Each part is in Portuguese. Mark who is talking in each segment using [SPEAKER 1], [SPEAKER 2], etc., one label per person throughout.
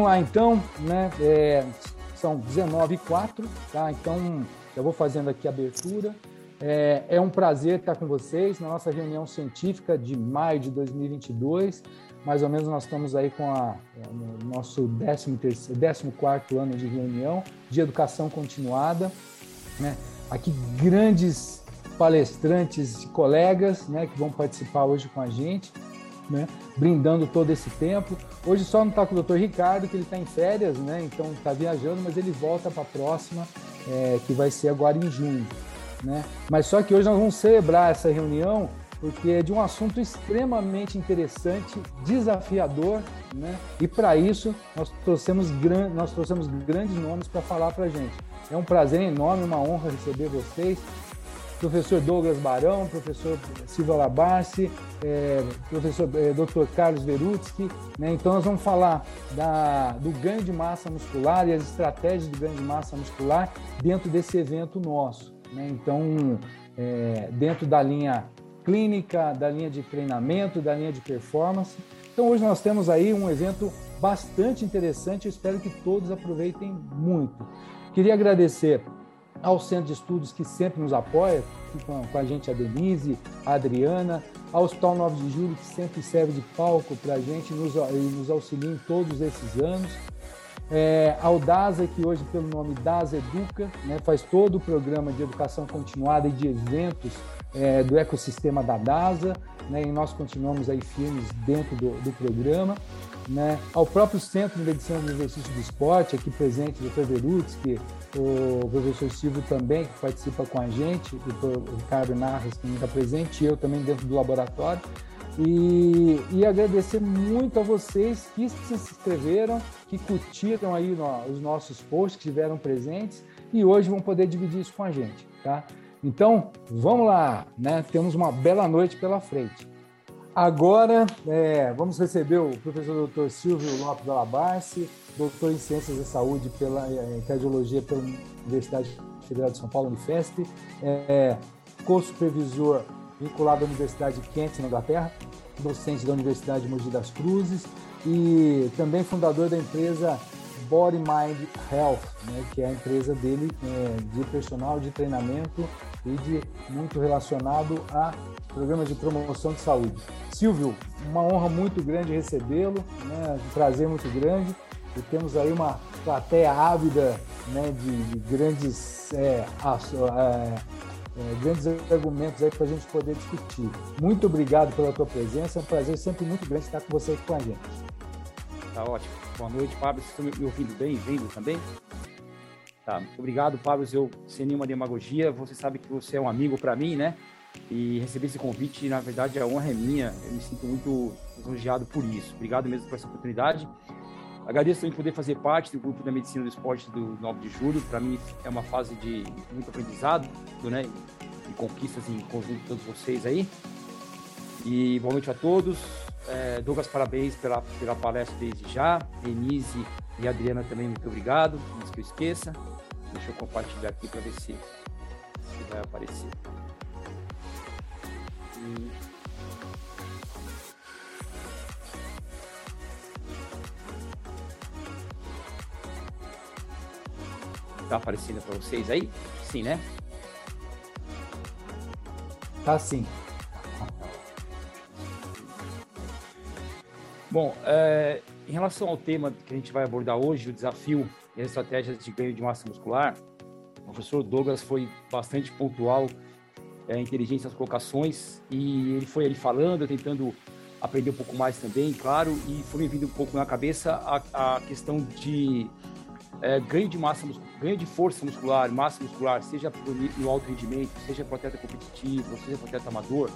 [SPEAKER 1] Vamos lá então, né? É, são 19 e 4, tá? Então, eu vou fazendo aqui a abertura. É, é, um prazer estar com vocês na nossa reunião científica de maio de 2022. Mais ou menos nós estamos aí com a, o nosso 14 ano de reunião de educação continuada. Né? Aqui grandes palestrantes colegas né, que vão participar hoje com a gente né? brindando todo esse tempo. Hoje só não está com o doutor Ricardo, que ele está em férias, né? então está viajando, mas ele volta para a próxima, é, que vai ser agora em junho. Né? Mas só que hoje nós vamos celebrar essa reunião porque é de um assunto extremamente interessante, desafiador, né? e para isso nós trouxemos, gran... nós trouxemos grandes nomes para falar para a gente. É um prazer enorme, uma honra receber vocês professor Douglas Barão, professor Silva Labarce, é, professor é, Dr. Carlos Verutsky. Né? Então, nós vamos falar da, do ganho de massa muscular e as estratégias do ganho de massa muscular dentro desse evento nosso. Né? Então, é, dentro da linha clínica, da linha de treinamento, da linha de performance. Então, hoje nós temos aí um evento bastante interessante. Eu espero que todos aproveitem muito. Queria agradecer ao Centro de Estudos que sempre nos apoia, com, a gente a Denise, a Adriana, ao Hospital 9 de Julho que sempre serve de palco para a gente nos, nos auxilia em todos esses anos. É, ao DASA, que hoje pelo nome DASA Educa, né, faz todo o programa de educação continuada e de eventos é, do ecossistema da DASA, né, e nós continuamos aí firmes dentro do, do programa né, ao próprio Centro de Medicina do Exercício do Esporte, aqui presente, Dr. Verutsky, o professor Silvio também, que participa com a gente, o Ricardo Narras, que está presente, e eu também dentro do laboratório. E, e, agradecer muito a vocês que se inscreveram, que curtiram aí no, os nossos posts, que estiveram presentes e hoje vão poder dividir isso com a gente, tá? Então, vamos lá, né? Temos uma bela noite pela frente. Agora, é, vamos receber o professor Dr. Silvio Lopes Alabarce, doutor em Ciências da Saúde pela é, Cardiologia pela Universidade Federal de São Paulo, Unifesp, é, co-supervisor vinculado à Universidade de Kent, na Inglaterra, docente da Universidade de Mogi das Cruzes e também fundador da empresa Body Mind Health, né, que é a empresa dele é, de personal de treinamento de muito relacionado a programas de promoção de saúde. Silvio, uma honra muito grande recebê-lo, né, um prazer muito grande. E temos aí uma plateia ávida né, de, de grandes, é, é, é, grandes argumentos para a gente poder discutir. Muito obrigado pela tua presença, é um prazer sempre muito grande estar com você aqui com a gente.
[SPEAKER 2] Tá ótimo. Boa noite, Pablo. Vocês estão me ouvindo bem? Vendo também? Tá. Obrigado, Pablo. Eu, sem nenhuma demagogia, você sabe que você é um amigo para mim, né? E receber esse convite, na verdade, a honra é minha. Eu me sinto muito elogiado por isso. Obrigado mesmo por essa oportunidade. Agradeço também poder fazer parte do grupo da Medicina do Esporte do 9 de julho. Para mim é uma fase de muito aprendizado, né? E conquistas em conjunto todos vocês aí. E boa noite a todos. É, Douglas, parabéns pela, pela palestra desde já. Denise e Adriana também, muito obrigado. Antes que eu esqueça. Deixa eu compartilhar aqui para ver se, se vai aparecer. Tá aparecendo para vocês aí? Sim, né?
[SPEAKER 1] Tá sim.
[SPEAKER 2] Bom, é, em relação ao tema que a gente vai abordar hoje, o desafio e as estratégias de ganho de massa muscular, o professor Douglas foi bastante pontual, é, inteligente nas colocações, e ele foi ali falando, tentando aprender um pouco mais também, claro, e foi me vindo um pouco na cabeça a, a questão de é, ganho de massa ganho de força muscular, massa muscular, seja no alto rendimento, seja para atleta competitivo, seja para atleta amador,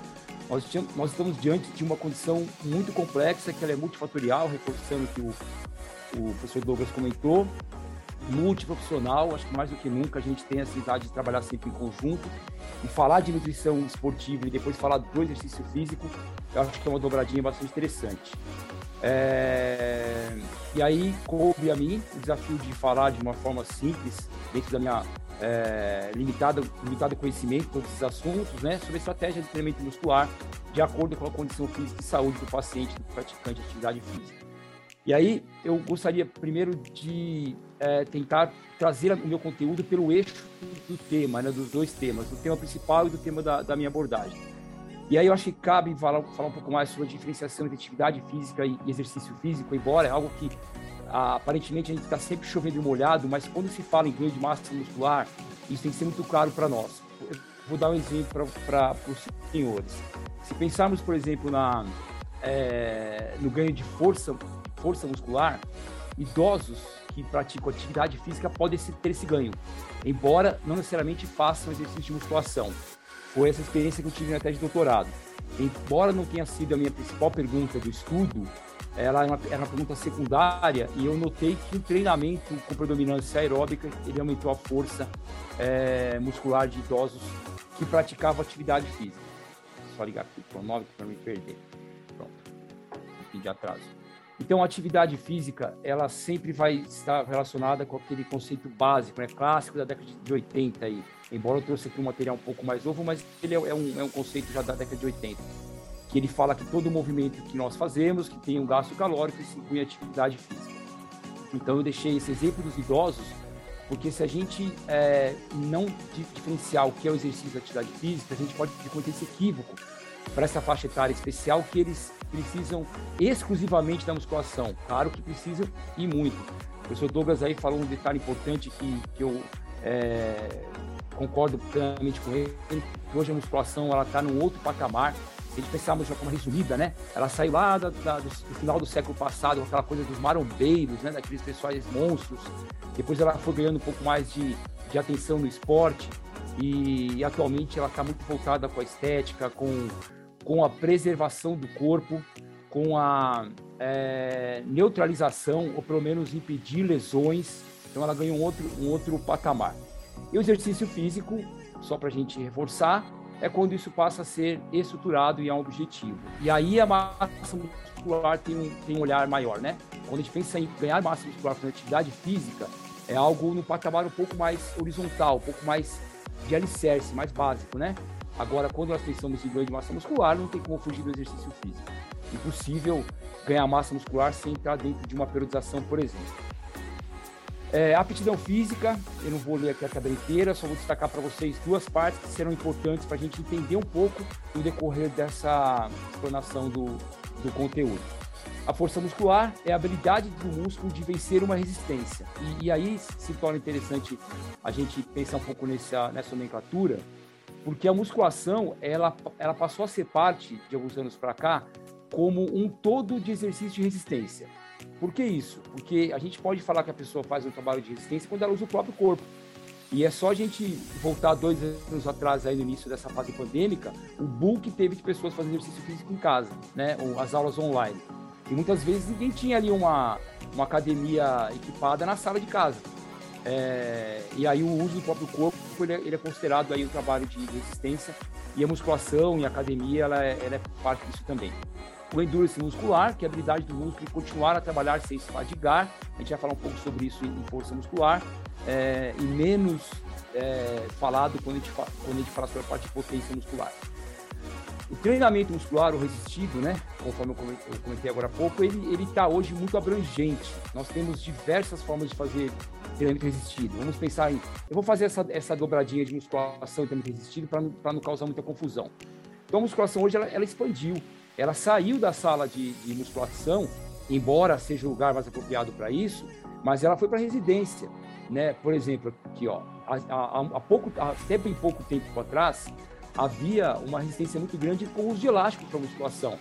[SPEAKER 2] nós, nós, estamos diante de uma condição muito complexa, que ela é multifatorial, reforçando o que o, o professor Douglas comentou, multiprofissional, acho que mais do que nunca a gente tem essa necessidade de trabalhar sempre em conjunto e falar de nutrição esportiva e depois falar do exercício físico, eu acho que é uma dobradinha bastante interessante. É... E aí coube a mim o desafio de falar de uma forma simples, dentro da minha é, limitada, limitado conhecimento todos esses assuntos, né, sobre a estratégia de treinamento muscular de acordo com a condição física e saúde do paciente, do praticante de atividade física. E aí eu gostaria primeiro de é, tentar trazer o meu conteúdo pelo eixo do tema, né, dos dois temas, do tema principal e do tema da, da minha abordagem. E aí eu acho que cabe falar, falar um pouco mais sobre a diferenciação entre atividade física e exercício físico, embora é algo que aparentemente a gente está sempre chovendo molhado, mas quando se fala em ganho de massa muscular, isso tem que ser muito claro para nós. Eu vou dar um exemplo para os senhores. Se pensarmos, por exemplo, na, é, no ganho de força, força muscular, idosos que praticam atividade física podem ter esse ganho, embora não necessariamente façam exercício de musculação. Foi essa experiência que eu tive na tese de doutorado. Embora não tenha sido a minha principal pergunta do estudo, ela era uma, era uma pergunta secundária e eu notei que o treinamento com predominância aeróbica ele aumentou a força é, muscular de idosos que praticavam atividade física. Só ligar aqui o cronômetro para me perder. Pronto. Pouquinho de atraso. Então, a atividade física, ela sempre vai estar relacionada com aquele conceito básico, né, clássico da década de 80 aí. Embora eu trouxe aqui um material um pouco mais novo, mas ele é, é um, é um conceito já da década de 80. Que ele fala que todo movimento que nós fazemos, que tem um gasto calórico, se inclui atividade física. Então, eu deixei esse exemplo dos idosos, porque se a gente é, não diferenciar o que é o exercício da atividade física, a gente pode cometer esse equívoco para essa faixa etária especial que eles precisam exclusivamente da musculação. Claro que precisam e muito. O professor Douglas aí falou um detalhe importante que, que eu é, concordo plenamente com ele, que hoje a musculação ela está num outro patamar. Se a gente de uma forma resumida, né? Ela saiu lá da, da, do, do, final do século passado, aquela coisa dos marombeiros, né? Daqueles pessoais monstros. Depois ela foi ganhando um pouco mais de, de atenção no esporte e, e atualmente ela está muito voltada com a estética, com com a preservação do corpo, com a é, neutralização, ou pelo menos impedir lesões. Então ela ganha um outro, um outro patamar. E o exercício físico, só para a gente reforçar, é quando isso passa a ser estruturado e é um objetivo. E aí a massa muscular tem um, tem um olhar maior, né? Quando a gente pensa em ganhar massa muscular com atividade física, é algo no patamar um pouco mais horizontal, um pouco mais de alicerce, mais básico, né? Agora, quando nós pensamos em ganho de massa muscular, não tem como fugir do exercício físico. Impossível ganhar massa muscular sem entrar dentro de uma periodização, por exemplo. É, aptidão física, eu não vou ler aqui a tabela inteira, só vou destacar para vocês duas partes que serão importantes para a gente entender um pouco no decorrer dessa explanação do, do conteúdo. A força muscular é a habilidade do músculo de vencer uma resistência. E, e aí se torna interessante a gente pensar um pouco nessa, nessa nomenclatura, porque a musculação ela, ela passou a ser parte, de alguns anos para cá, como um todo de exercício de resistência. Por que isso? Porque a gente pode falar que a pessoa faz um trabalho de resistência quando ela usa o próprio corpo. E é só a gente voltar dois anos atrás, aí no início dessa fase pandêmica, o boom que teve de pessoas fazendo exercício físico em casa, né? as aulas online. E muitas vezes ninguém tinha ali uma, uma academia equipada na sala de casa. É, e aí o uso do próprio corpo ele é, ele é, considerado aí um trabalho de resistência e a musculação e a academia ela é, ela é parte disso também. O endurance muscular, que é a habilidade do músculo continuar a trabalhar sem se fadigar, a gente vai falar um pouco sobre isso em força muscular, é, e menos é, falado quando a, gente fala, quando a gente fala sobre a parte de potência muscular. O treinamento muscular, o resistivo, né, conforme eu comentei agora há pouco, ele está hoje muito abrangente. Nós temos diversas formas de fazer treinamento resistido. Vamos pensar em. Eu vou fazer essa, essa dobradinha de musculação e treinamento resistido para não, não causar muita confusão. Então, a musculação hoje ela, ela expandiu. Ela saiu da sala de, de, musculação, embora seja o lugar mais apropriado para isso, mas ela foi para residência. Né? Por exemplo, aqui, ó, há, pouco, até bem pouco tempo atrás, havia uma resistência muito grande com os de elásticos para musculação.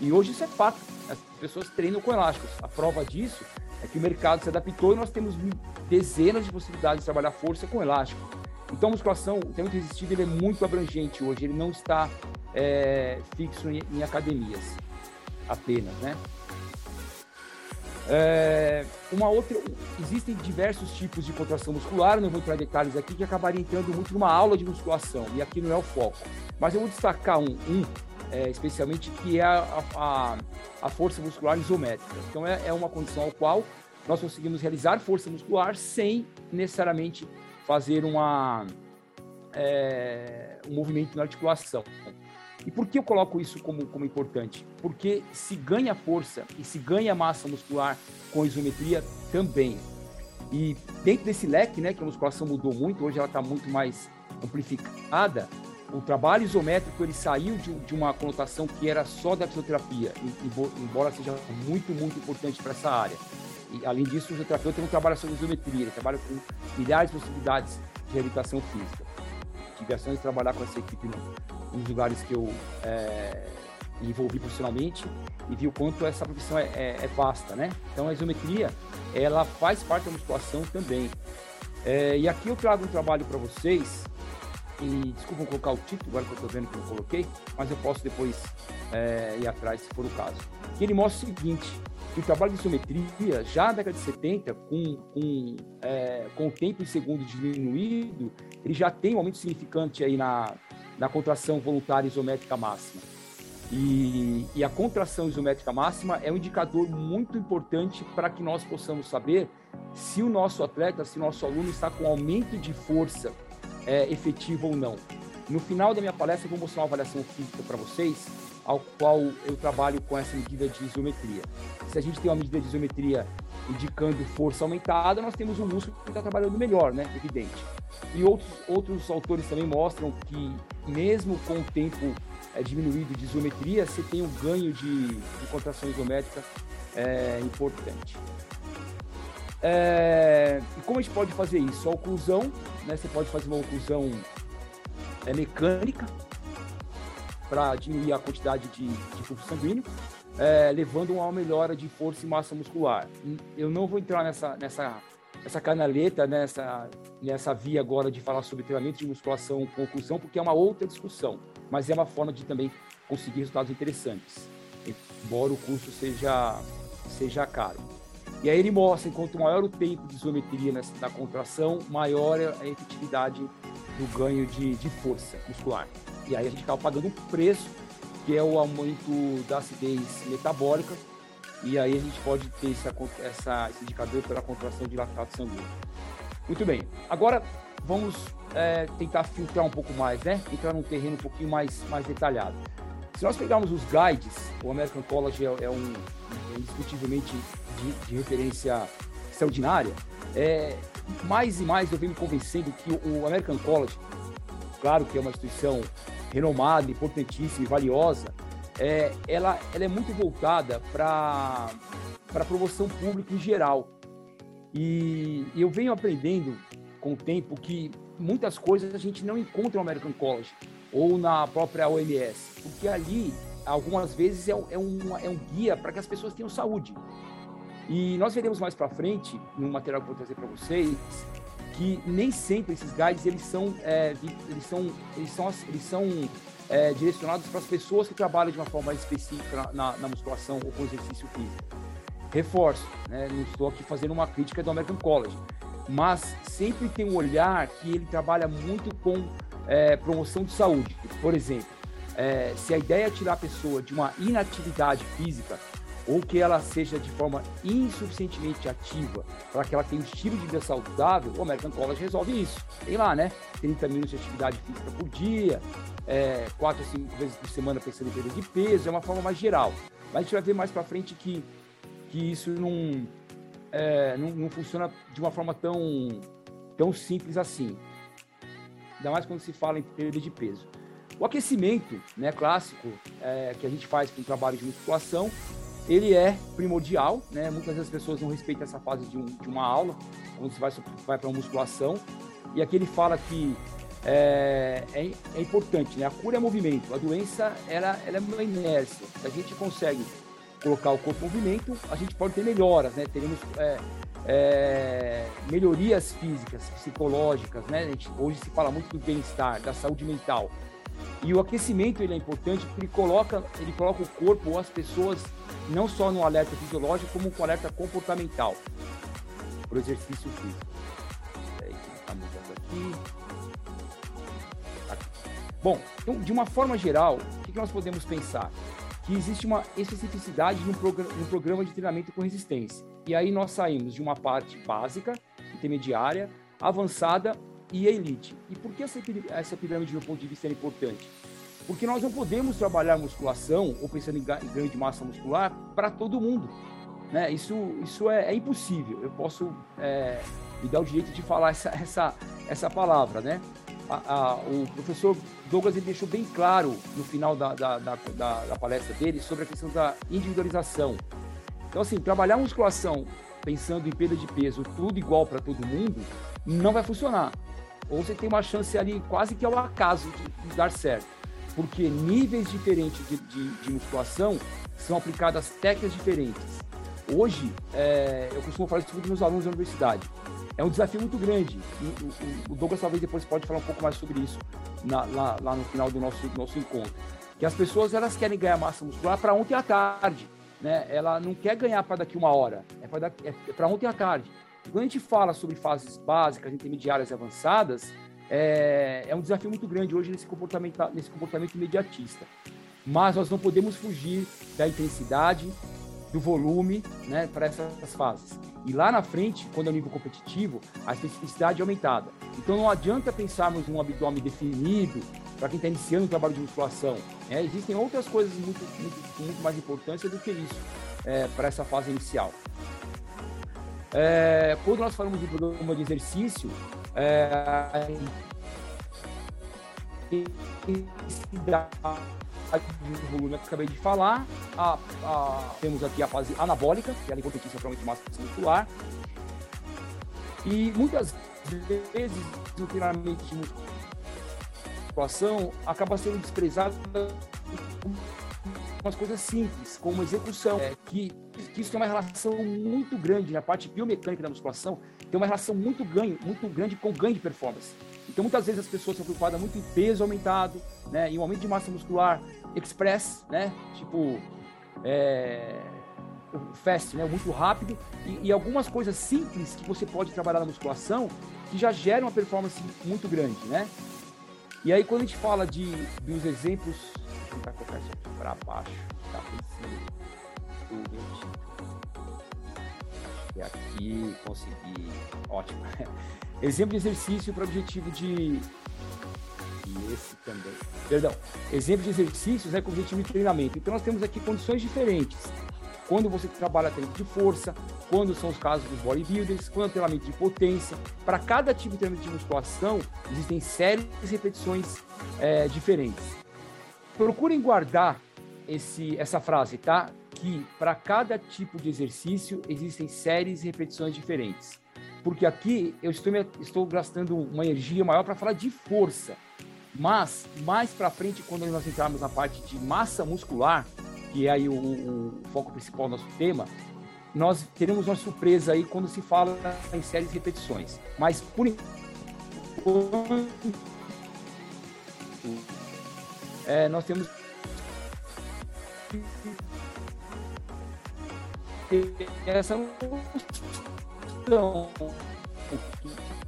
[SPEAKER 2] E hoje isso é fato. As pessoas treinam com elásticos. A prova disso é que o mercado se adaptou e nós temos dezenas de possibilidades de trabalhar força com elástico. Então, a musculação, o treinamento resistido, ele é muito abrangente hoje, ele não está é, fixo em, em, academias apenas, né? É, uma outra, existem diversos tipos de contração muscular, não vou entrar em detalhes aqui, que acabaria entrando muito numa aula de musculação, e aqui não é o foco. Mas eu vou destacar um, um é, especialmente, que é a, a, a, força muscular isométrica. Então, é, é uma condição ao qual nós conseguimos realizar força muscular sem necessariamente fazer uma, é, um movimento na articulação. E por que eu coloco isso como, como importante? Porque se ganha força e se ganha massa muscular com isometria também. E dentro desse leque, né, que a musculação mudou muito, hoje ela está muito mais amplificada, o trabalho isométrico ele saiu de, de, uma conotação que era só da fisioterapia, embora seja muito, muito importante para essa área. E, além disso, o fisioterapeuta não trabalha só com isometria, ele trabalha com milhares de possibilidades de reabilitação física. Tive a chance de trabalhar com essa equipe nos lugares que eu é, me envolvi profissionalmente e vi o quanto essa profissão é, é, é, vasta, né? Então, a isometria, ela faz parte da musculação também. É, e aqui eu trago um trabalho para vocês e desculpa colocar o título, agora que eu estou vendo que eu coloquei, mas eu posso depois é, ir atrás se for o caso. E ele mostra o seguinte, que o trabalho de isometria, já na década de 70, com, com, é, com o tempo em segundo diminuído, ele já tem um aumento significante aí na, na contração voluntária isométrica máxima. E, e, a contração isométrica máxima é um indicador muito importante para que nós possamos saber se o nosso atleta, se o nosso aluno está com aumento de força é, efetivo ou não. No final da minha palestra, eu vou mostrar uma avaliação física para vocês, ao qual eu trabalho com essa medida de isometria. Se a gente tem uma medida de isometria indicando força aumentada, nós temos um músculo que está trabalhando melhor, né? Evidente. E outros, outros autores também mostram que, mesmo com o tempo é, diminuído de isometria, você tem um ganho de, de contração isométrica é, importante. É, e como a gente pode fazer isso? A oclusão, né, você pode fazer uma oclusão é, mecânica para diminuir a quantidade de, de fluxo sanguíneo, é, levando a uma melhora de força e massa muscular. Eu não vou entrar nessa, nessa, nessa canaleta, nessa, nessa via agora de falar sobre treinamento de musculação com oclusão, porque é uma outra discussão, mas é uma forma de também conseguir resultados interessantes, embora o custo seja, seja caro. E aí ele mostra, enquanto maior o tempo de isometria nessa, na contração, maior é a efetividade do ganho de, de força muscular. E aí a gente acaba pagando um preço, que é o aumento da acidez metabólica, e aí a gente pode ter essa, essa, esse indicador pela contração de lactato sanguíneo. Muito bem, agora vamos é, tentar filtrar um pouco mais, né? Entrar num terreno um pouquinho mais, mais detalhado. Se nós pegarmos os guides, o American College é, é um, é indiscutivelmente de, de referência extraordinária, é, mais e mais eu venho me convencendo que o American College, claro que é uma instituição renomada, importantíssima e valiosa, é, ela, ela é muito voltada para a promoção pública em geral. E, e eu venho aprendendo com o tempo que muitas coisas a gente não encontra no American College ou na própria OMS, porque ali, algumas vezes, é, é, um, é um guia para que as pessoas tenham saúde. E nós veremos mais para frente, no material que eu vou trazer para vocês, que nem sempre esses guides eles são, é, eles são, eles são, eles são é, direcionados para as pessoas que trabalham de uma forma específica na, na musculação ou com exercício físico. Reforço, né, não estou aqui fazendo uma crítica do American College, mas sempre tem um olhar que ele trabalha muito com é, promoção de saúde. Por exemplo, é, se a ideia é tirar a pessoa de uma inatividade física, ou que ela seja de forma insuficientemente ativa para que ela tenha um estilo de vida saudável, o American College resolve isso. Tem lá, né? 30 minutos de atividade física por dia, é, 4 a 5 vezes por semana pensando em perda de peso, é uma forma mais geral. Mas a gente vai ver mais para frente que, que isso não, é, não, não, funciona de uma forma tão, tão simples assim. Ainda mais quando se fala em perda de peso. O aquecimento né, clássico é, que a gente faz com o trabalho de musculação ele é primordial, né? Muitas vezes as pessoas não respeitam essa fase de, um, de uma aula, quando você vai, vai para uma musculação. E aqui ele fala que é, é, é, importante, né? A cura é movimento, a doença ela, ela é uma inércia. Se a gente consegue colocar o corpo em movimento, a gente pode ter melhoras, né? Teremos é, é, melhorias físicas, psicológicas, né? Gente, hoje se fala muito do bem-estar, da saúde mental. E o aquecimento ele é importante porque ele coloca, ele coloca o corpo ou as pessoas não só no alerta fisiológico, como com alerta comportamental para o exercício físico. Tá aqui. aqui. Bom, então, de uma forma geral, o que nós podemos pensar? Que existe uma especificidade no, programa, no programa de treinamento com resistência. E aí nós saímos de uma parte básica, intermediária, avançada e elite. E por que essa, essa pirâmide, do meu ponto de vista, é importante? Porque nós não podemos trabalhar musculação ou pensando em ganho de massa muscular para todo mundo. Né? Isso, isso é, é impossível. Eu posso é, me dar o direito de falar essa, essa, essa palavra. Né? A, a, o professor Douglas ele deixou bem claro no final da, da, da, da, palestra dele sobre a questão da individualização. Então, assim, trabalhar musculação pensando em perda de peso tudo igual para todo mundo não vai funcionar. Ou você tem uma chance ali quase que ao acaso de, de dar certo porque níveis diferentes de, de, de musculação são aplicadas técnicas diferentes. Hoje, é, eu costumo falar isso com meus alunos da universidade. É um desafio muito grande. O, o, Douglas talvez depois pode falar um pouco mais sobre isso na, lá, lá, no final do nosso, nosso encontro. Que as pessoas elas querem ganhar massa muscular para ontem à tarde. Né? Ela não quer ganhar para daqui uma hora, é para é ontem à tarde. Quando a gente fala sobre fases básicas, intermediárias e avançadas, é, é um desafio muito grande hoje nesse comportamento, nesse comportamento imediatista. Mas nós não podemos fugir da intensidade, do volume né, para essas fases. E lá na frente, quando é o nível competitivo, a especificidade é aumentada. Então não adianta pensarmos um abdômen definido para quem está iniciando o trabalho de musculação. Né? Existem outras coisas muito, muito, muito mais importantes do que isso é, para essa fase inicial. É, quando nós falamos de programa de exercício, é, do volume que acabei de falar. A, a, temos aqui a fase anabólica, que é a para de massa muscular. E muitas vezes o treinamento de musculação acaba sendo desprezado umas coisas simples, como execução, é, que, que isso tem uma relação muito grande na parte biomecânica da musculação, tem uma relação muito, ganho, muito grande com ganho de performance. Então, muitas vezes as pessoas são preocupadas muito em peso aumentado, né, em um aumento de massa muscular express, né, tipo é, fast, né, muito rápido, e, e, algumas coisas simples que você pode trabalhar na musculação que já geram uma performance muito grande, né? E aí, quando a gente fala de, dos exemplos tentar colocar isso aqui para baixo, tá E aqui consegui. Ótimo. Exemplo de exercício para objetivo de. E esse também. Perdão. Exemplo de exercícios né, com objetivo de treinamento. Então nós temos aqui condições diferentes. Quando você trabalha treino de força, quando são os casos dos bodybuilders, quando é treinamento de potência. Para cada tipo de treinamento de musculação, existem séries de repetições é, diferentes procurem guardar esse, essa frase, tá? Que para cada tipo de exercício existem séries e repetições diferentes. Porque aqui eu estou, estou gastando uma energia maior para falar de força. Mas mais para frente, quando nós entrarmos na parte de massa muscular, que é aí o, o, foco principal do nosso tema, nós teremos uma surpresa aí quando se fala em séries e repetições. Mas por enquanto é, nós temos essa noção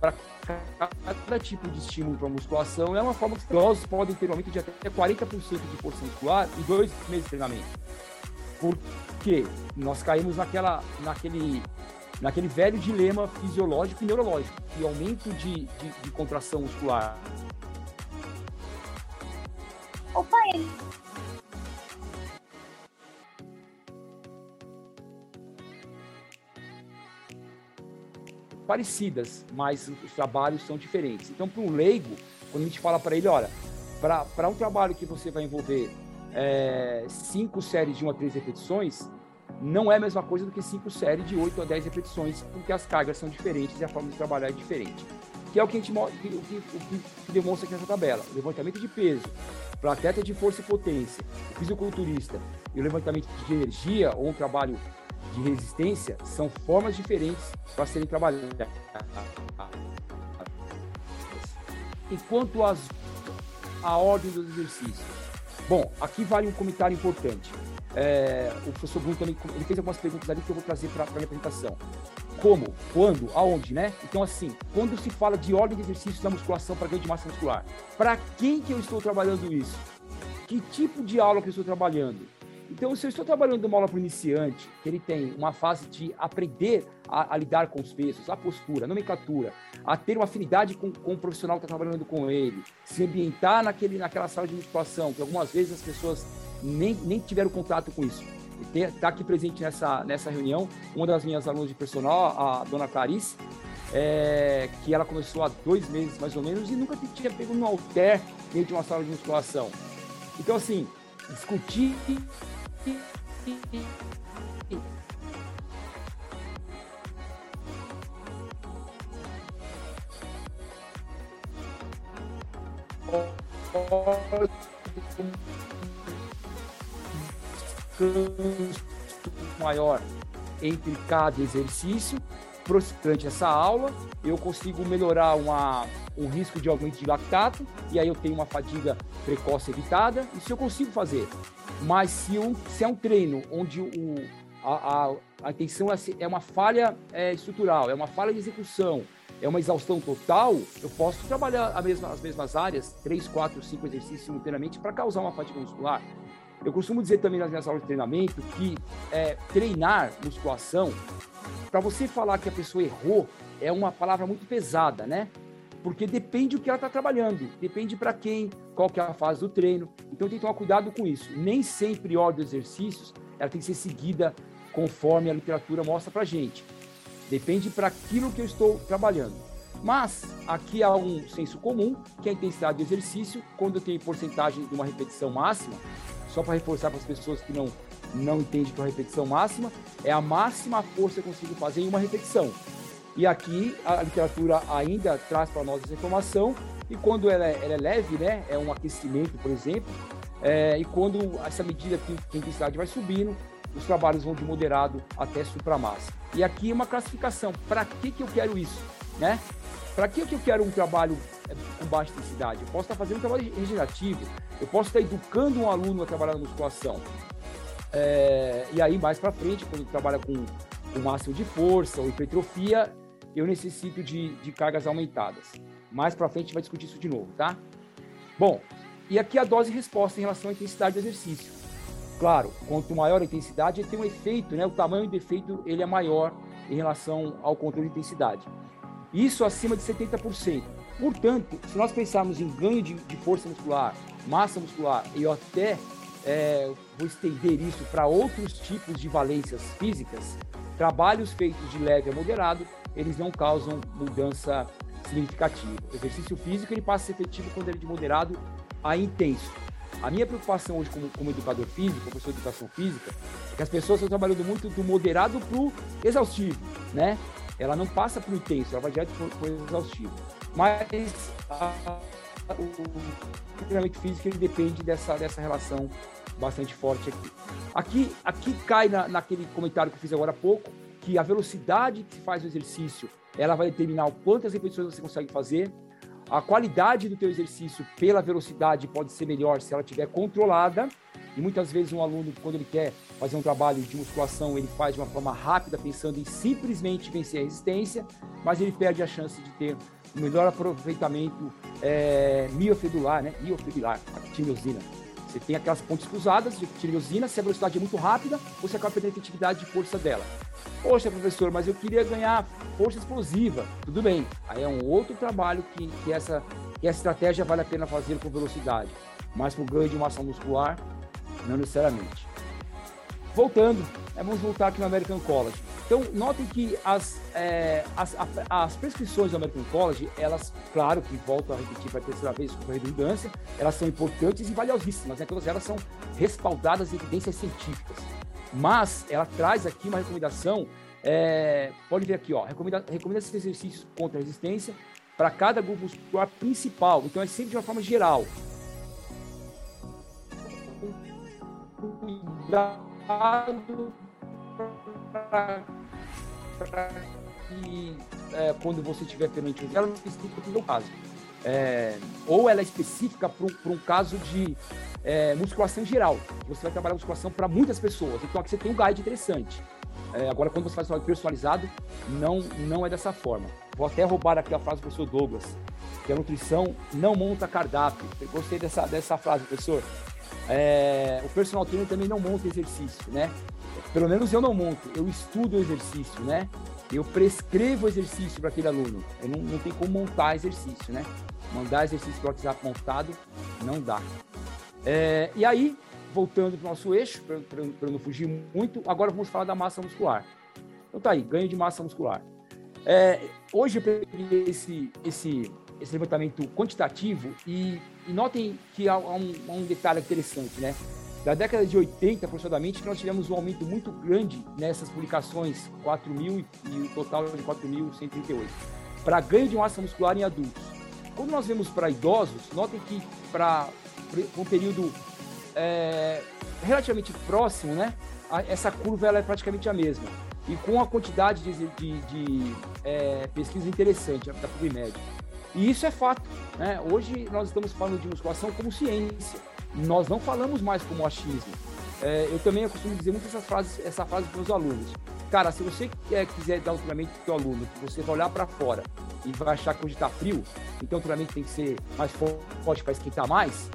[SPEAKER 2] para cada tipo de estímulo para musculação é uma forma que nós podem ter um aumento de até 40% de força muscular em dois meses de treinamento. Porque nós caímos naquela, naquele, naquele velho dilema fisiológico e neurológico, que aumento de, de, de contração muscular Opa, ele. Parecidas, mas os trabalhos são diferentes. Então, para um leigo, quando a gente fala para ele, olha, para um trabalho que você vai envolver é, cinco séries de uma a três repetições, não é a mesma coisa do que cinco séries de 8 a 10 repetições, porque as cargas são diferentes e a forma de trabalhar é diferente. Que é o que, a gente, o que, o que, o que demonstra aqui nessa tabela. Levantamento de peso, para atleta de força e potência, o fisiculturista e o levantamento de energia ou um trabalho de resistência são formas diferentes para serem trabalhadas. Enquanto as, a ordem dos exercícios. Bom, aqui vale um comentário importante. É, o professor Bruno também ele fez algumas perguntas ali que eu vou trazer para a minha apresentação. Como? Quando? Aonde, né? Então, assim, quando se fala de ordem de exercícios na musculação para ganho de massa muscular, para quem que eu estou trabalhando isso? Que tipo de aula que eu estou trabalhando? Então, se eu estou trabalhando uma aula para o iniciante, que ele tem uma fase de aprender a, a, lidar com os pesos, a postura, a nomenclatura, a ter uma afinidade com, com o profissional que está trabalhando com ele, se ambientar naquele, naquela sala de musculação, que algumas vezes as pessoas nem, nem tiveram contato com isso. Está aqui presente nessa, nessa reunião uma das minhas alunas de personal, a dona Clarice, é, que ela começou há dois meses mais ou menos e nunca tinha pego no alter dentro de uma sala de musculação. Então, assim, discutir maior entre cada exercício durante essa aula, eu consigo melhorar uma, um risco de aumento de lactato, e aí eu tenho uma fadiga precoce evitada, isso eu consigo fazer. Mas se, um, se é um treino onde o, a, a, a intenção é, é uma falha é, estrutural, é uma falha de execução, é uma exaustão total, eu posso trabalhar mesma, as mesmas áreas, três, quatro, cinco exercícios simultaneamente para causar uma fadiga muscular. Eu costumo dizer também nas minhas aulas de treinamento que é, treinar musculação, para você falar que a pessoa errou, é uma palavra muito pesada, né? Porque depende do que ela está trabalhando, depende para quem, qual que é a fase do treino. Então tem que tomar cuidado com isso. Nem sempre ordem dos exercícios ela tem que ser seguida conforme a literatura mostra para gente. Depende para aquilo que eu estou trabalhando. Mas aqui há um senso comum, que é a intensidade do exercício, quando eu tenho porcentagem de uma repetição máxima, só para reforçar para as pessoas que não, não entendem que é uma repetição máxima, é a máxima força que eu consigo fazer em uma repetição. E aqui a literatura ainda traz para nós essa informação, e quando ela é, ela é, leve, né, é um aquecimento, por exemplo, é, e quando essa medida a intensidade vai subindo, os trabalhos vão de moderado até supramassa. E aqui uma classificação, para que, que eu quero isso? Né? Para que, que eu quero um trabalho é, com baixa intensidade? Eu posso estar fazendo um trabalho regenerativo, eu posso estar educando um aluno a trabalhar na musculação. É, e aí, mais para frente, quando trabalha com o máximo de força ou hipertrofia, eu necessito de, de cargas aumentadas. Mais para frente, a gente vai discutir isso de novo, tá? Bom, e aqui a dose resposta em relação à intensidade do exercício. Claro, quanto maior a intensidade, ele tem um efeito, né? O tamanho do efeito ele é maior em relação ao controle de intensidade. Isso acima de 70%. Portanto, se nós pensarmos em ganho de, de força muscular, massa muscular, e até é, vou estender isso para outros tipos de valências físicas, trabalhos feitos de leve a moderado, eles não causam mudança significativa. O exercício físico ele passa a ser efetivo quando ele é de moderado a intenso. A minha preocupação hoje como, como educador físico, professor de educação física, é que as pessoas estão trabalhando muito do moderado para o exaustivo, né? Ela não passa para o intenso, ela vai direto para o exaustivo. Mas a, o treinamento físico ele depende dessa, dessa relação bastante forte aqui. Aqui, aqui cai na, naquele comentário que eu fiz agora há pouco, que a velocidade que se faz o exercício, ela vai determinar quantas repetições você consegue fazer. A qualidade do teu exercício pela velocidade pode ser melhor se ela estiver controlada. E muitas vezes um aluno, quando ele quer fazer um trabalho de musculação, ele faz de uma forma rápida, pensando em simplesmente vencer a resistência, mas ele perde a chance de ter um melhor aproveitamento é, miofedular, né? Miofedular, a tireosina. Você tem aquelas pontes cruzadas de tireosina, se a velocidade é muito rápida, você acaba perdendo a efetividade de força dela. Poxa, professor, mas eu queria ganhar força explosiva. Tudo bem, aí é um outro trabalho que, que, essa, que essa estratégia vale a pena fazer com velocidade. Mas para o ganho de massa muscular, não necessariamente. Voltando, né, vamos voltar aqui no American College. Então, notem que as, é, as, as, prescrições do American College, elas, claro que volto a repetir para a terceira vez com redundância, elas são importantes e valiosíssimas, né? todas elas são respaldadas em evidências científicas. Mas ela traz aqui uma recomendação, é, pode ver aqui, ó, recomenda, recomenda esses exercícios contra a resistência para cada grupo muscular principal, então é sempre de uma forma geral. Para que é, quando você tiver perante ela, não específica para o caso. É, ou ela é específica para um, um, caso de é, musculação geral. Você vai trabalhar musculação para muitas pessoas. Então aqui você tem um guide interessante. É, agora, quando você faz trabalho personalizado, não, não é dessa forma. Vou até roubar aqui a frase do professor Douglas, que a nutrição não monta cardápio. Eu gostei dessa, dessa frase, professor. É, o personal trainer também não monta exercício, né? Pelo menos eu não monto, eu estudo o exercício, né? Eu prescrevo exercício para aquele aluno. Eu não, não tem como montar exercício, né? Mandar exercício para o WhatsApp montado, não dá. É, e aí, voltando para o nosso eixo, para não fugir muito, agora vamos falar da massa muscular. Então tá aí, ganho de massa muscular. É, hoje eu peguei esse, esse, esse levantamento quantitativo e, e notem que há, um, há um detalhe interessante, né? Da década de 80, aproximadamente, nós tivemos um aumento muito grande nessas publicações, 4 mil e o total de 4.138, para ganho de massa muscular em adultos. Quando nós vemos para idosos, notem que para um período é, relativamente próximo, né, essa curva ela é praticamente a mesma. E com a quantidade de, de, de é, pesquisa interessante da PubMed. E isso é fato. Né? Hoje nós estamos falando de musculação como ciência nós não falamos mais como achismo. É, eu também costumo dizer muito essas frases, essa frase para os alunos. Cara, se você quer, quiser dar um treinamento para o aluno, você vai olhar para fora e vai achar que hoje está frio, então o treinamento tem que ser mais forte para esquentar mais,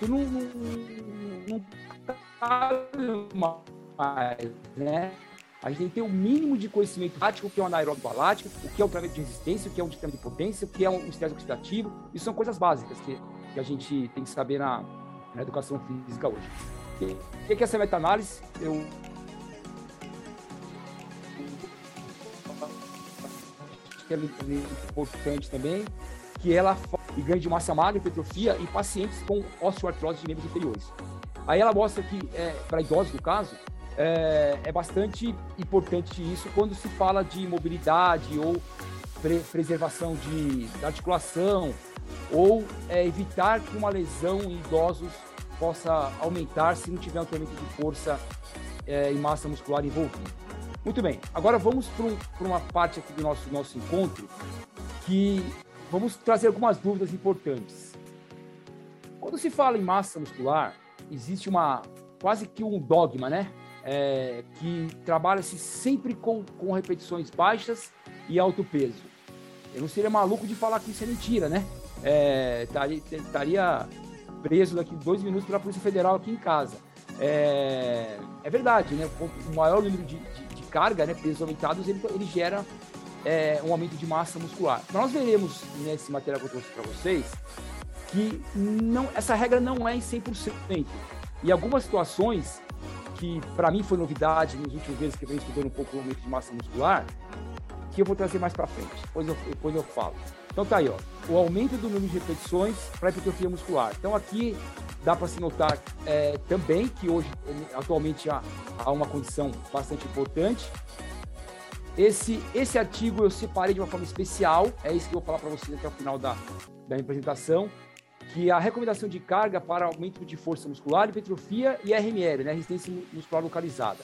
[SPEAKER 2] tu não, não, não mais, né? A gente tem que ter o um mínimo de conhecimento prático, o que é um anaeróbico alático, o que é o treinamento de resistência, o que é um treinamento de potência, o que é um estresse oxidativo. Isso são coisas básicas que que a gente tem que saber na, na educação física hoje. O que, que é essa meta-análise? Eu que é importante também, que ela e ganho de massa magra, hipertrofia em pacientes com osteoartrose de membros inferiores. Aí ela mostra que, é, para idosos no caso, é, é, bastante importante isso quando se fala de mobilidade ou pre preservação de, articulação, ou é, evitar que uma lesão em idosos possa aumentar se não tiver um treinamento de força é, e massa muscular envolvido. Muito bem, agora vamos para um, uma parte aqui do nosso, nosso encontro que vamos trazer algumas dúvidas importantes. Quando se fala em massa muscular, existe uma quase que um dogma, né? É, que trabalha-se sempre com, com repetições baixas e alto peso. Eu não seria maluco de falar que isso é mentira, né? é, estaria preso daqui dois minutos pela Polícia Federal aqui em casa. É, é verdade, né? O maior número de, de, de carga, né, pesos aumentados, ele, ele gera é, um aumento de massa muscular. Nós veremos nesse material que eu trouxe para vocês que não, essa regra não é em 100%. E algumas situações que para mim foi novidade nos últimos meses que eu venho estudando um pouco o aumento de massa muscular, que eu vou trazer mais para frente, depois eu, depois eu falo. Então tá aí, ó, o aumento do número de repetições para hipertrofia muscular. Então aqui dá para se notar é, também que hoje, atualmente, há, há uma condição bastante importante. Esse, esse artigo eu separei de uma forma especial, é isso que eu vou falar para vocês até o final da, da apresentação, que a recomendação de carga para aumento de força muscular, hipertrofia e RML, né, resistência muscular localizada.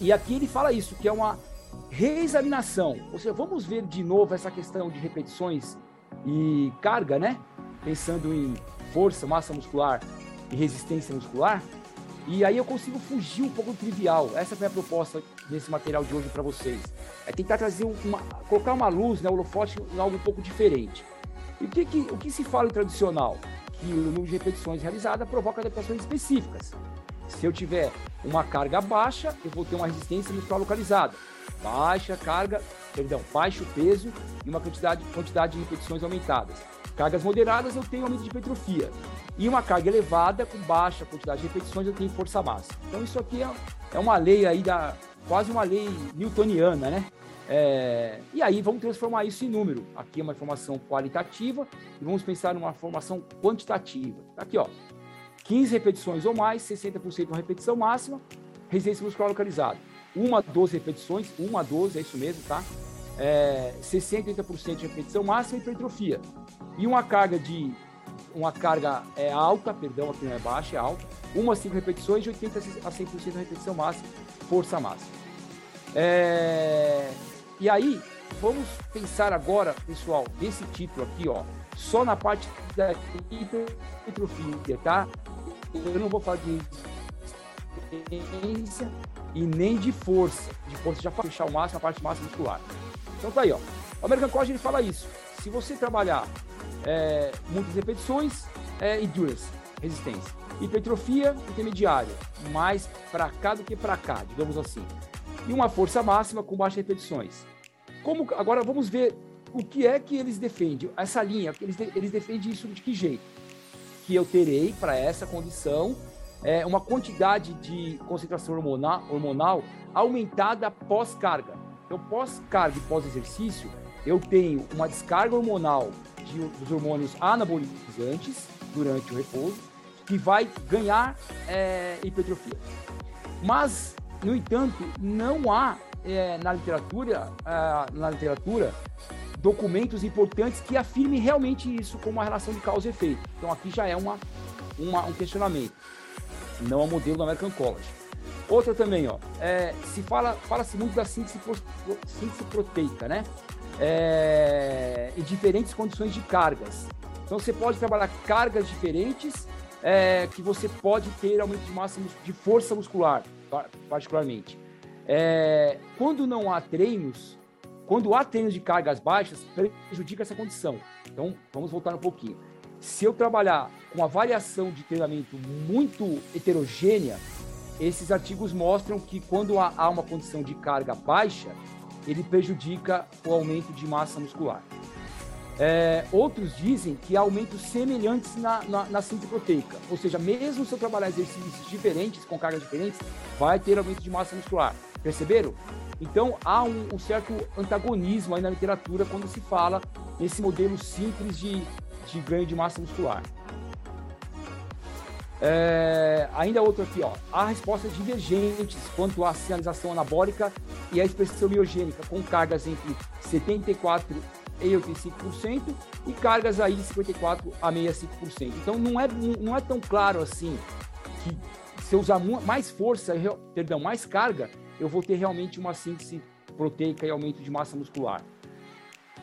[SPEAKER 2] E aqui ele fala isso, que é uma reexaminação. Ou seja, vamos ver de novo essa questão de repetições e carga, né? Pensando em força, massa muscular e resistência muscular. E aí eu consigo fugir um pouco do trivial. Essa foi a proposta desse material de hoje para vocês. É tentar trazer uma, colocar uma luz, né, holofote em algo um pouco diferente. E o que, que, o que se fala em tradicional? Que o número de repetições realizadas provoca adaptações específicas. Se eu tiver uma carga baixa, eu vou ter uma resistência muscular localizada baixa carga, perdão, baixo peso e uma quantidade, quantidade de repetições aumentadas. Cargas moderadas eu tenho aumento de hipertrofia. E uma carga elevada, com baixa quantidade de repetições, eu tenho força máxima. Então isso aqui é, é uma lei aí da. quase uma lei newtoniana, né? É, e aí vamos transformar isso em número. Aqui é uma informação qualitativa e vamos pensar numa formação quantitativa. Tá aqui, ó. 15 repetições ou mais, 60% uma repetição máxima, resistência muscular localizada uma a 12 repetições, uma a 12, é isso mesmo, tá? É, 60 80% de repetição máxima e hipertrofia. E uma carga de uma carga é alta, perdão, aqui não é baixa, é alta, uma a 5 repetições de 80 a 100% da repetição máxima, força máxima. É, e aí, vamos pensar agora, pessoal, desse título aqui, ó, só na parte da hipertrofia, tá? Eu não vou falar de resistência e nem de força. De força já fechar o máximo, a parte máxima muscular. Então tá aí, ó. O American College ele fala isso. Se você trabalhar é, muitas repetições, é endurance. resistência. Hipertrofia intermediária, mais para cá do que para cá, digamos assim. E uma força máxima com baixas repetições. Como agora vamos ver o que é que eles defendem, essa linha, eles, eles defendem isso de que jeito? Que eu terei para essa condição é, uma quantidade de concentração hormonal, hormonal aumentada pós-carga. Então, pós-carga e pós-exercício, eu tenho uma descarga hormonal de, dos hormônios anabolizantes durante o repouso, que vai ganhar é, hipertrofia. Mas, no entanto, não há é, na literatura, é, na literatura documentos importantes que afirmem realmente isso como uma relação de causa e efeito. Então aqui já é uma, uma um questionamento, não é modelo do American College. Outra também, ó, é, se fala, fala-se muito da síntese, síntese proteica, né? É, em diferentes condições de cargas. Então você pode trabalhar cargas diferentes é, que você pode ter aumento de massa de força muscular, particularmente. É, quando não há treinos, quando há treinos de cargas baixas, prejudica essa condição. Então, vamos voltar um pouquinho. Se eu trabalhar com uma variação de treinamento muito heterogênea, esses artigos mostram que quando há uma condição de carga baixa, ele prejudica o aumento de massa muscular. É, outros dizem que há aumentos semelhantes na, na, na, síntese proteica, ou seja, mesmo se eu trabalhar exercícios diferentes, com cargas diferentes, vai ter aumento de massa muscular. Perceberam? Então há um, um, certo antagonismo aí na literatura quando se fala nesse modelo simples de, de ganho de massa muscular. É, ainda outro aqui, ó. Há respostas divergentes quanto à sinalização anabólica e à expressão miogênica, com cargas entre 74 e 85% e cargas aí de 54 a 65%. Então não é, não é tão claro assim que se eu usar mais força, perdão, mais carga, eu vou ter realmente uma síntese proteica e aumento de massa muscular.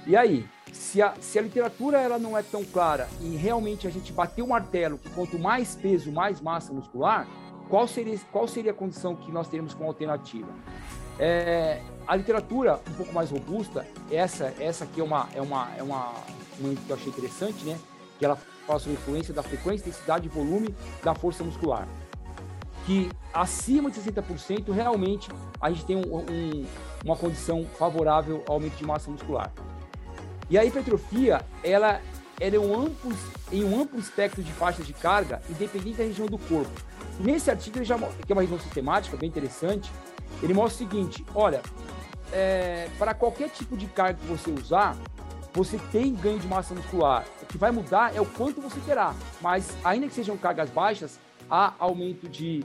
[SPEAKER 2] E aí, se a, se a literatura ela não é tão clara e realmente a gente bater o martelo que quanto mais peso, mais massa muscular, qual seria, qual seria a condição que nós teríamos como alternativa? É, a literatura um pouco mais robusta, essa, essa aqui é uma, é uma, é uma, uma que eu achei interessante, né? Que ela fala sobre a influência da frequência, intensidade e volume da força muscular que acima de 60% realmente a gente tem um, um, uma condição favorável ao aumento de massa muscular. E a hipertrofia, ela, ela é um amplo, em um amplo espectro de faixas de carga, independente da região do corpo. nesse artigo, ele já, que é uma revisão sistemática, bem interessante, ele mostra o seguinte, olha, é, para qualquer tipo de carga que você usar, você tem ganho de massa muscular. O que vai mudar é o quanto você terá. Mas, ainda que sejam cargas baixas, há aumento de,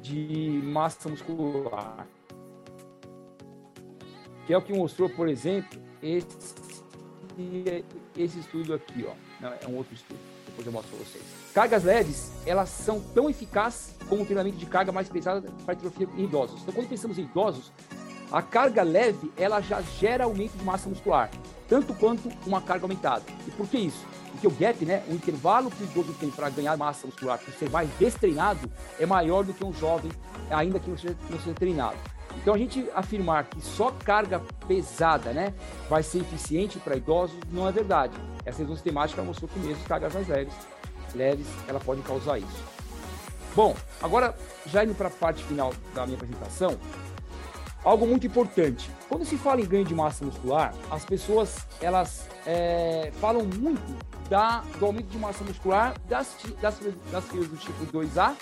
[SPEAKER 2] de massa muscular. Que é o que mostrou, por exemplo, esse, esse estudo aqui, ó. Não, é um outro estudo. Depois eu mostro para vocês. Cargas leves, elas são tão eficazes como o treinamento de carga mais pesada para hipertrofia em idosos. Então, quando pensamos em idosos, a carga leve, ela já gera aumento de massa muscular, tanto quanto uma carga aumentada. E por que isso? Porque o gap, né, o intervalo que o idoso tem para ganhar massa muscular, por ser mais destreinado, é maior do que um jovem, ainda que não seja, não seja treinado. Então a gente afirmar que só carga pesada, né, vai ser eficiente para idosos não é verdade. Essa revisão sistemática mostrou que mesmo cargas mais leves, leves, ela pode causar isso. Bom, agora já indo para a parte final da minha apresentação, algo muito importante. Quando se fala em ganho de massa muscular, as pessoas elas é, falam muito da, do aumento de massa muscular das, das, das fibras do tipo 2A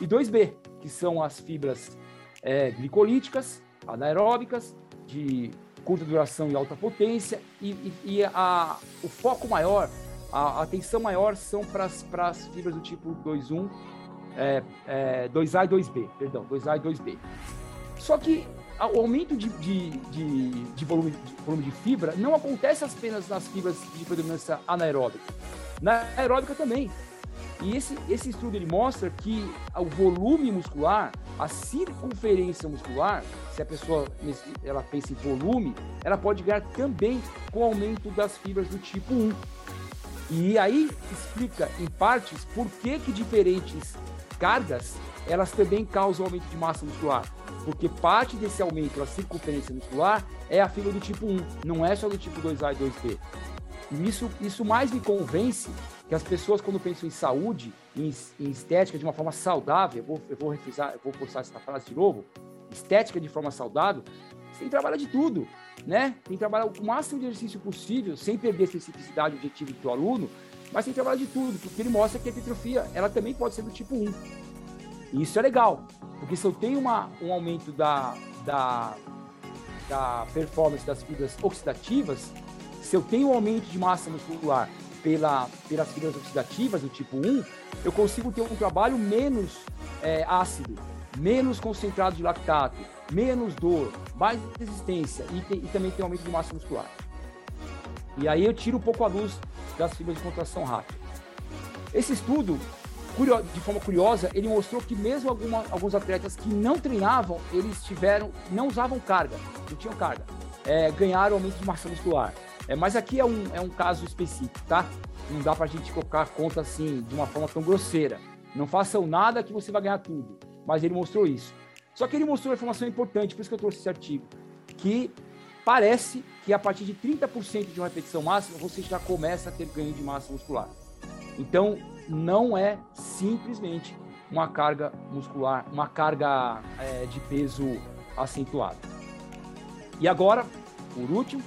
[SPEAKER 2] e 2B, que são as fibras é, glicolíticas, anaeróbicas, de curta duração e alta potência, e, e, e a, o foco maior, a, atenção maior são para as fibras do tipo 2.1, é, é, 2A e 2B, perdão, 2A e 2B. Só que o aumento de, de, de, de, volume, de, volume de fibra não acontece apenas nas fibras de predominância anaeróbica. Na aeróbica também. E esse, esse estudo ele mostra que o volume muscular, a circunferência muscular, se a pessoa ela pensa em volume, ela pode ganhar também com o aumento das fibras do tipo 1. E aí explica em partes por que, que diferentes cargas elas também causam aumento de massa muscular porque parte desse aumento da circunferência muscular é a fibra do tipo 1, não é só do tipo 2A e 2B. E isso, isso mais me convence que as pessoas, quando pensam em saúde, em, em estética de uma forma saudável, eu vou, eu vou refrisar, eu vou forçar essa frase de novo, estética de forma saudável, você tem que trabalhar de tudo, né? Tem que trabalhar o máximo de exercício possível, sem perder a especificidade objetivo do aluno, mas tem que trabalhar de tudo, porque ele mostra que a hipertrofia, ela também pode ser do tipo 1. E isso é legal, porque se eu tenho uma, um aumento da, da, da performance das fibras oxidativas, se eu tenho um aumento de massa muscular pela, pelas fibras oxidativas do tipo 1, eu consigo ter um trabalho menos é, ácido, menos concentrado de lactato, menos dor, mais resistência e, te, e também tem um aumento de massa muscular. E aí eu tiro um pouco a luz das fibras de contração rápida. Esse estudo, de forma curiosa, ele mostrou que mesmo alguma, alguns atletas que não treinavam, eles tiveram, não usavam carga, não tinham carga, é, ganharam aumento de massa muscular. É, mas aqui é um, é um caso específico, tá? Não dá para a gente colocar conta assim, de uma forma tão grosseira. Não façam nada que você vai ganhar tudo. Mas ele mostrou isso. Só que ele mostrou uma informação importante, por isso que eu trouxe esse artigo, que parece que a partir de 30% de uma repetição máxima, você já começa a ter ganho de massa muscular. Então, não é simplesmente uma carga muscular, uma carga é, de peso acentuada. E agora, por último,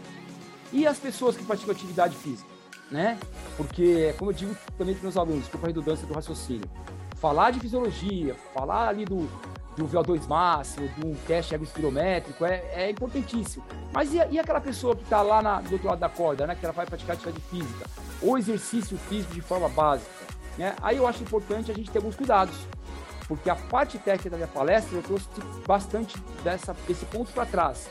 [SPEAKER 2] e as pessoas que praticam atividade física, né? Porque, como eu digo também para meus alunos, desculpa a redundância do raciocínio, falar de fisiologia, falar ali do, do VO2 máximo, um teste espirométrico é, é importantíssimo. Mas e, e aquela pessoa que está lá na, do outro lado da corda, né? Que ela vai praticar atividade física, ou exercício físico de forma básica, né? Aí eu acho importante a gente ter alguns cuidados. Porque a parte técnica da minha palestra eu trouxe bastante dessa, desse ponto para trás.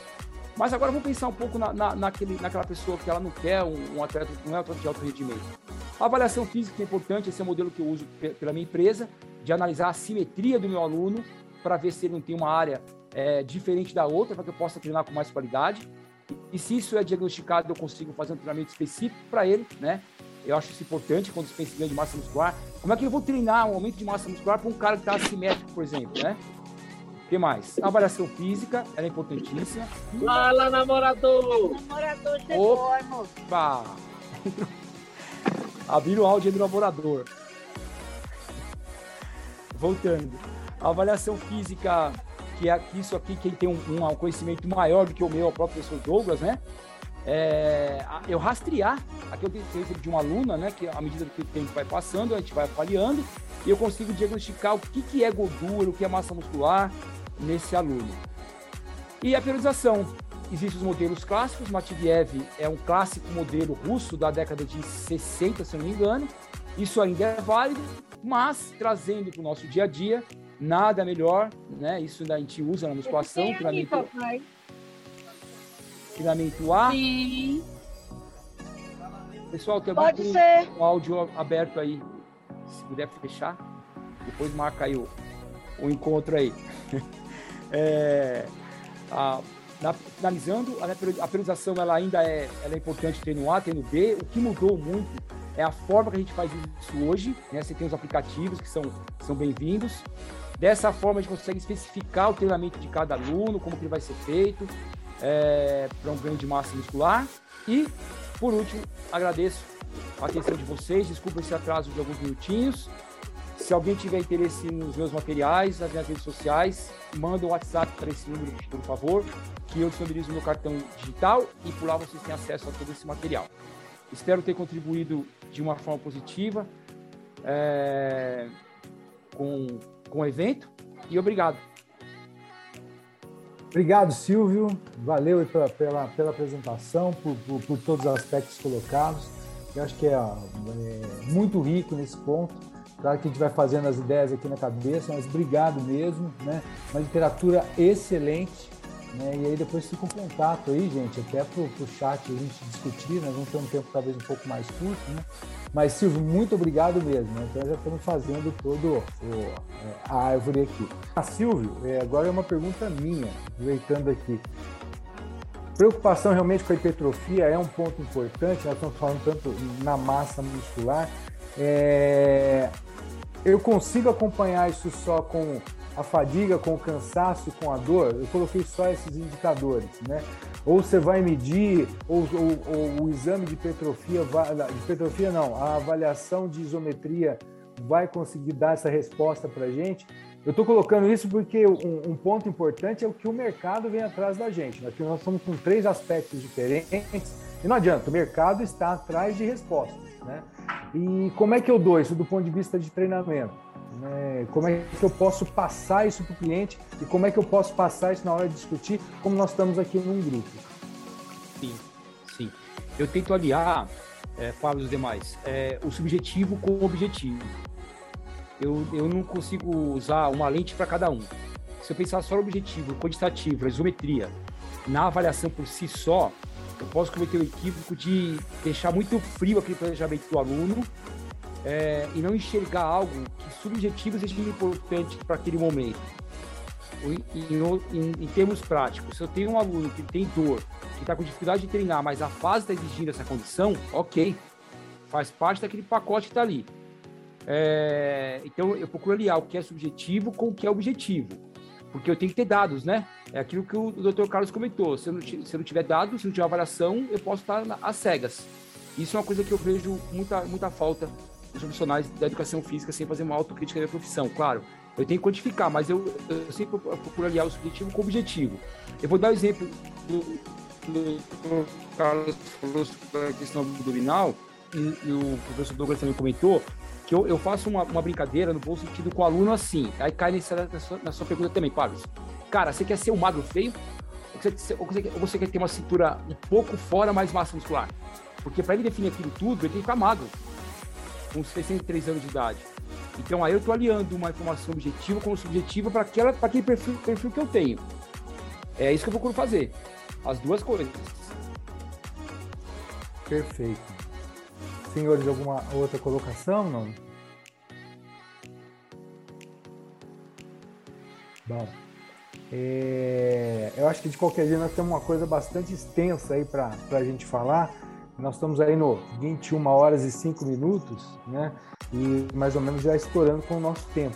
[SPEAKER 2] Mas agora vamos pensar um pouco na, na, naquele, naquela pessoa que ela não quer um, um atleta, não é um atleta de alto rendimento. A avaliação física é importante, esse é o modelo que eu uso pela minha empresa, de analisar a simetria do meu aluno para ver se ele não tem uma área é, diferente da outra, para que eu possa treinar com mais qualidade. E se isso é diagnosticado, eu consigo fazer um treinamento específico para ele, né? Eu acho isso importante quando em ganho de massa muscular. Como é que eu vou treinar um aumento de massa muscular para um cara que está assimétrico, por exemplo, né? O que mais? A avaliação física, ela é importantíssima.
[SPEAKER 3] Fala, namorador! Namorador chegou,
[SPEAKER 2] Opa! Abriram o áudio do namorador. Voltando. A avaliação física, que é isso aqui, quem tem um, um conhecimento maior do que o meu, é o próprio professor Douglas, né? É, eu rastrear, aqui eu tenho exemplo de uma aluna, né, que à medida que o tempo vai passando, a gente vai avaliando, e eu consigo diagnosticar o que, que é gordura, o que é massa muscular, nesse aluno. E a periodização. Existem os modelos clássicos, Matveev é um clássico modelo russo da década de 60, se não me engano. Isso ainda é válido, mas trazendo para o nosso dia a dia, nada melhor, né? Isso a gente usa na musculação, treinamento, treinamento A.
[SPEAKER 3] Sim.
[SPEAKER 2] Pessoal, tem
[SPEAKER 3] Pode ser.
[SPEAKER 2] um áudio aberto aí, se puder fechar, depois marca aí o, o encontro aí. É, a, na, finalizando, a, a periodização ela ainda é, ela é importante ter no A, ter no B. O que mudou muito é a forma que a gente faz isso hoje. Né? Você tem os aplicativos que são, são bem-vindos. Dessa forma, a gente consegue especificar o treinamento de cada aluno, como que ele vai ser feito, é, para um ganho de massa muscular. E, por último, agradeço a atenção de vocês. Desculpa esse atraso de alguns minutinhos. Se alguém tiver interesse nos meus materiais, nas minhas redes sociais, manda um WhatsApp para esse número, por favor, que eu disponibilizo meu cartão digital e por lá vocês têm acesso a todo esse material. Espero ter contribuído de uma forma positiva é, com, com o evento e obrigado.
[SPEAKER 1] Obrigado, Silvio. Valeu pela, pela, pela apresentação, por, por, por todos os aspectos colocados. Eu acho que é, é muito rico nesse ponto Claro que a gente vai fazendo as ideias aqui na cabeça, mas obrigado mesmo, né? Uma literatura excelente, né? E aí depois fica um contato aí, gente, até pro, pro chat a gente discutir, nós vamos ter um tempo talvez um pouco mais curto, né? Mas, Silvio, muito obrigado mesmo. Né? Então, já estamos fazendo todo o, é, a árvore aqui. Ah, Silvio, é, agora é uma pergunta minha, aproveitando aqui. Preocupação realmente com a hipertrofia é um ponto importante, nós estamos falando tanto na massa muscular. É, eu consigo acompanhar isso só com a fadiga, com o cansaço, com a dor? Eu coloquei só esses indicadores, né? Ou você vai medir, ou, ou, ou o exame de hipertrofia, de hipertrofia não, a avaliação de isometria vai conseguir dar essa resposta para a gente. Eu estou colocando isso porque um, um, ponto importante é o que o mercado vem atrás da gente. Aqui nós estamos com três aspectos diferentes e não adianta, o mercado está atrás de respostas. Né? E como é que eu dou isso do ponto de vista de treinamento? Né? Como é que eu posso passar isso para o cliente e como é que eu posso passar isso na hora de discutir, como nós estamos aqui num grupo?
[SPEAKER 2] Sim, sim. Eu tento aliar, é, para os demais, é, o subjetivo com o objetivo eu, eu não consigo usar uma lente para cada um. Se eu pensar só no objetivo, quantitativo, a isometria, na avaliação por si só, eu posso cometer o equívoco de deixar muito frio aquele planejamento do aluno é, e não enxergar algo que subjetivo seja importante para aquele momento. Em, em, em, termos práticos, se eu tenho um aluno que tem dor, que está com dificuldade de treinar, mas a fase está exigindo essa condição, ok, faz parte daquele pacote que está ali. É, então, eu procuro aliar o que é subjetivo com o que é objetivo, porque eu tenho que ter dados, né? É aquilo que o Dr. Carlos comentou. Se eu não, se eu não tiver dados, se não tiver avaliação, eu posso estar às cegas. Isso é uma coisa que eu vejo muita, muita falta dos profissionais da educação física sem fazer uma autocrítica da profissão. Claro, eu tenho que quantificar, mas eu, eu sempre procuro aliar o subjetivo com o objetivo. Eu vou dar o um exemplo do, do, do Carlos falou sobre a questão abdominal, e, e o professor Douglas também comentou, que eu, eu faço uma, uma, brincadeira no bom sentido com o aluno assim. Aí cai nessa, na, sua, na sua pergunta também, Pablo. Cara, você quer ser um magro feio? Ou você, ou você, ou você quer ter uma cintura um pouco fora, mais massa muscular? Porque para ele definir aquilo tudo, ele tem que ficar magro, com 63 anos de idade. Então aí eu estou aliando uma informação objetiva com subjetiva para aquele perfil, perfil que eu tenho. É isso que eu procuro fazer. As duas coisas.
[SPEAKER 1] Perfeito. Senhores, alguma outra colocação? Não? Bom, é, eu acho que de qualquer jeito nós temos uma coisa bastante extensa aí para a gente falar. Nós estamos aí no 21 horas e 5 minutos, né? E mais ou menos já estourando com o nosso tempo.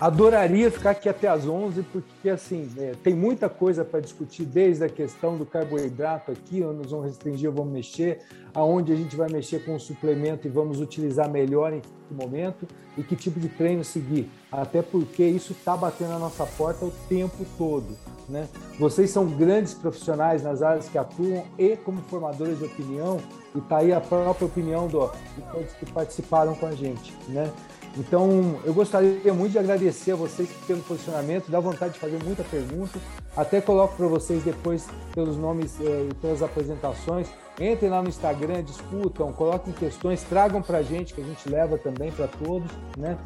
[SPEAKER 1] Adoraria ficar aqui até as 11, porque assim, é, tem muita coisa para discutir, desde a questão do carboidrato aqui, onde nós vamos restringir, vamos mexer, aonde a gente vai mexer com o suplemento e vamos utilizar melhor em que momento e que tipo de treino seguir. Até porque isso está batendo na nossa porta o tempo todo. Né? Vocês são grandes profissionais nas áreas que atuam e como formadores de opinião, e está aí a própria opinião do, de todos que participaram com a gente. Né? Então, eu gostaria muito de agradecer a vocês pelo posicionamento, dá vontade de fazer muita pergunta. Até coloco para vocês depois pelos nomes eh, e pelas apresentações. Entrem lá no Instagram, discutam, coloquem questões, tragam para a gente, que a gente leva também para todos, né?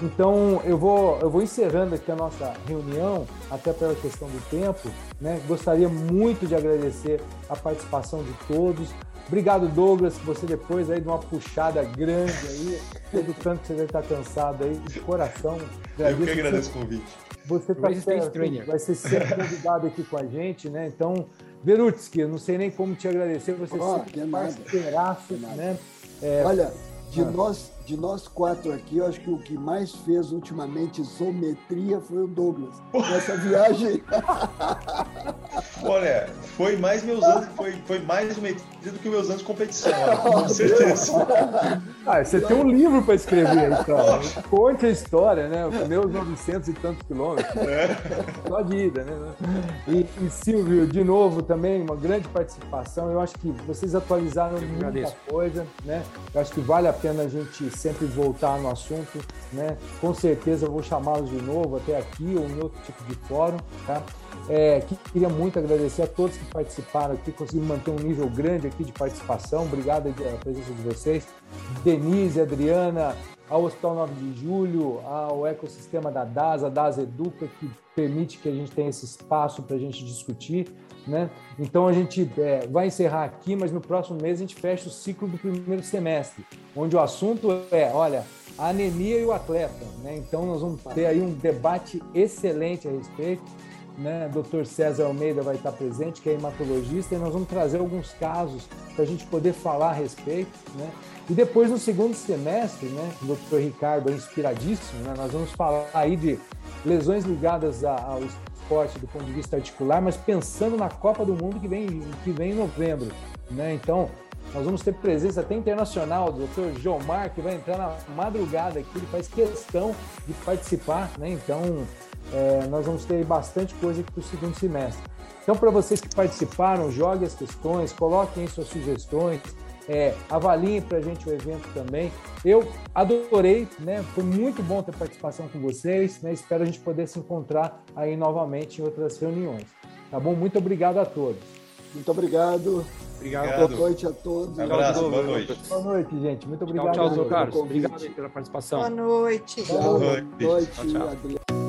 [SPEAKER 1] Então, eu vou, eu vou encerrando aqui a nossa reunião, até pela questão do tempo, né? Gostaria muito de agradecer a participação de todos. Obrigado, Douglas, que você depois aí de uma puxada grande aí, todo tanto que você deve estar cansado aí, de coração.
[SPEAKER 4] Eu que agradeço o convite.
[SPEAKER 1] Você tá certo, vai ser sempre convidado aqui com a gente, né? Então, Verutsky, eu não sei nem como te agradecer, você oh, sempre parceiraço, né?
[SPEAKER 5] É, Olha, de, ah. nós, de nós quatro aqui, eu acho que o que mais fez ultimamente isometria foi o Douglas. Nessa viagem.
[SPEAKER 4] Olha, foi mais meus anos, foi, foi mais isometria do que meus anos de competição, com certeza.
[SPEAKER 1] Ah, você tem um livro para escrever, então. Conte a história, né? Meus 900 e tantos quilômetros. É. Só de ida, né? E, e, Silvio, de novo, também uma grande participação. Eu acho que vocês atualizaram muita coisa, né? Eu acho que vale a pena a gente sempre voltar no assunto, né? Com certeza vou chamá-los de novo até aqui ou em outro tipo de fórum, tá? É, queria muito agradecer a todos que participaram aqui, conseguimos manter um nível grande aqui de participação. Obrigado pela presença de vocês. Denise, Adriana, ao Hospital 9 de Julho, ao ecossistema da DAS, a DAS Educa, que permite que a gente tenha esse espaço para a gente discutir. Né? Então a gente é, vai encerrar aqui, mas no próximo mês a gente fecha o ciclo do primeiro semestre, onde o assunto é, olha, a anemia e o atleta. Né? Então nós vamos ter aí um debate excelente a respeito. Né? Dr. César Almeida vai estar presente, que é hematologista, e nós vamos trazer alguns casos para a gente poder falar a respeito. Né? E depois, no segundo semestre, né, Dr. Ricardo é inspiradíssimo, né? nós vamos falar aí de lesões ligadas ao esporte do ponto de vista articular, mas pensando na Copa do Mundo que vem, que vem em novembro. Né? Então, nós vamos ter presença até internacional do Dr. João Mar, que vai entrar na madrugada aqui, ele faz questão de participar, né? Então, é, nós vamos ter bastante coisa aqui para o segundo semestre. Então, para vocês que participaram, joguem as questões, coloquem suas sugestões, é, avaliem para a gente o evento também. Eu adorei, né? Foi muito bom ter participação com vocês, né? Espero a gente poder se encontrar aí novamente em outras reuniões. Tá bom? Muito obrigado a todos.
[SPEAKER 5] Muito obrigado.
[SPEAKER 2] Obrigado.
[SPEAKER 5] Boa noite a todos.
[SPEAKER 4] Um abraço, boa noite.
[SPEAKER 1] Boa noite, gente. Muito obrigado.
[SPEAKER 2] Tchau, tchau, Carlos. Obrigado pela participação.
[SPEAKER 6] Boa noite.
[SPEAKER 5] Boa
[SPEAKER 4] noite.
[SPEAKER 5] noite,
[SPEAKER 2] Tchau, tchau.
[SPEAKER 5] Adriano.